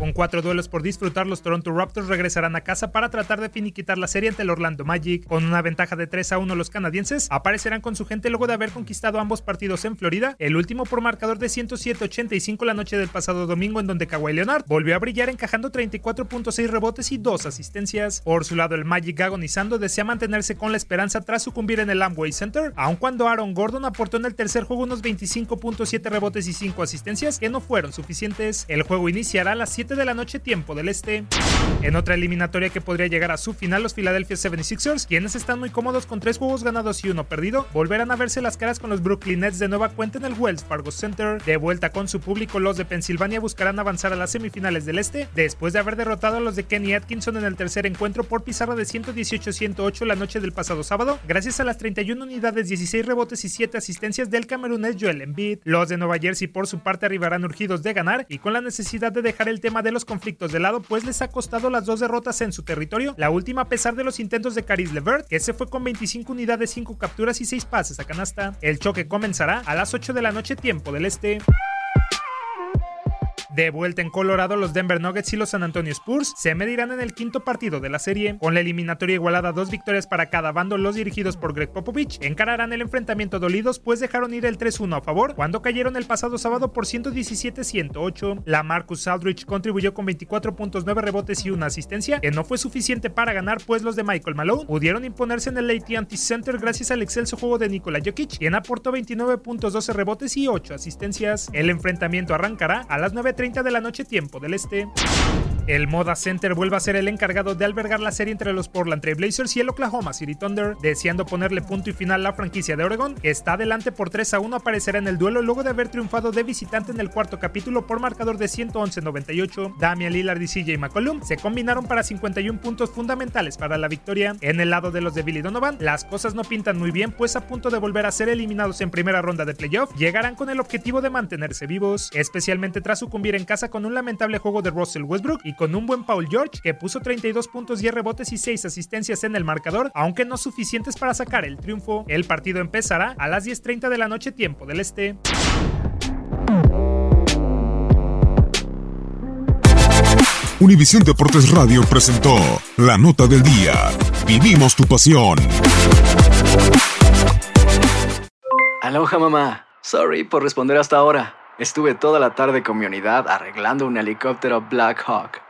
Con cuatro duelos por disfrutar, los Toronto Raptors regresarán a casa para tratar de finiquitar la serie ante el Orlando Magic. Con una ventaja de 3 a 1, los canadienses aparecerán con su gente luego de haber conquistado ambos partidos en Florida, el último por marcador de 107-85 la noche del pasado domingo, en donde Kawhi Leonard volvió a brillar encajando 34.6 rebotes y 2 asistencias. Por su lado, el Magic agonizando desea mantenerse con la esperanza tras sucumbir en el Amway Center, aun cuando Aaron Gordon aportó en el tercer juego unos 25.7 rebotes y 5 asistencias que no fueron suficientes. El juego iniciará a las 7 de la noche tiempo del este. En otra eliminatoria que podría llegar a su final, los Philadelphia 76ers, quienes están muy cómodos con 3 juegos ganados y uno perdido, volverán a verse las caras con los Brooklyn Nets de nueva cuenta en el Wells Fargo Center. De vuelta con su público, los de Pensilvania buscarán avanzar a las semifinales del este, después de haber derrotado a los de Kenny Atkinson en el tercer encuentro por pizarra de 118-108 la noche del pasado sábado, gracias a las 31 unidades, 16 rebotes y 7 asistencias del camerunés Joel Embiid. Los de Nueva Jersey por su parte arribarán urgidos de ganar y con la necesidad de dejar el tema de los conflictos de lado, pues les ha costado las dos derrotas en su territorio, la última a pesar de los intentos de Caris Levert, que se fue con 25 unidades, 5 capturas y 6 pases a canasta. El choque comenzará a las 8 de la noche tiempo del este. De vuelta en Colorado, los Denver Nuggets y los San Antonio Spurs se medirán en el quinto partido de la serie. Con la eliminatoria igualada dos victorias para cada bando, los dirigidos por Greg Popovich encararán el enfrentamiento dolidos, pues dejaron ir el 3-1 a favor cuando cayeron el pasado sábado por 117-108. La Marcus Aldrich contribuyó con 24.9 rebotes y una asistencia, que no fue suficiente para ganar, pues los de Michael Malone pudieron imponerse en el AT&T Center gracias al excelso juego de Nikola Jokic, quien aportó 29.12 rebotes y 8 asistencias. El enfrentamiento arrancará a las 9 30 de la noche tiempo del este. El Moda Center vuelve a ser el encargado de albergar la serie entre los Portland Trail Blazers y el Oklahoma City Thunder, deseando ponerle punto y final a la franquicia de Oregon, que está adelante por 3 a 1 aparecerá en el duelo luego de haber triunfado de visitante en el cuarto capítulo por marcador de 111-98. Damian Lillard y CJ McCollum se combinaron para 51 puntos fundamentales para la victoria. En el lado de los de Billy Donovan, las cosas no pintan muy bien, pues a punto de volver a ser eliminados en primera ronda de playoff, llegarán con el objetivo de mantenerse vivos, especialmente tras sucumbir en casa con un lamentable juego de Russell Westbrook y con un buen Paul George que puso 32 puntos, 10 rebotes y 6 asistencias en el marcador, aunque no suficientes para sacar el triunfo. El partido empezará a las 10.30 de la noche tiempo del este. Univisión Deportes Radio presentó La Nota del Día. Vivimos tu pasión. Aloha mamá. Sorry por responder hasta ahora. Estuve toda la tarde con mi unidad arreglando un helicóptero Black Hawk.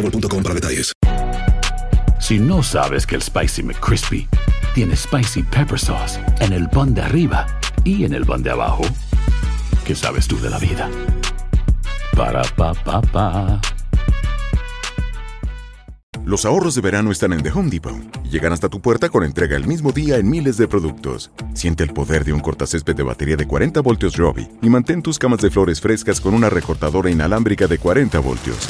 boostmobile.com para detalles. Si no sabes que el Spicy McCrispy tiene Spicy Pepper Sauce en el pan de arriba y en el pan de abajo, ¿qué sabes tú de la vida? Para, pa, pa, pa. Los ahorros de verano están en The Home Depot y llegan hasta tu puerta con entrega el mismo día en miles de productos. Siente el poder de un cortacésped de batería de 40 voltios Robbie y mantén tus camas de flores frescas con una recortadora inalámbrica de 40 voltios.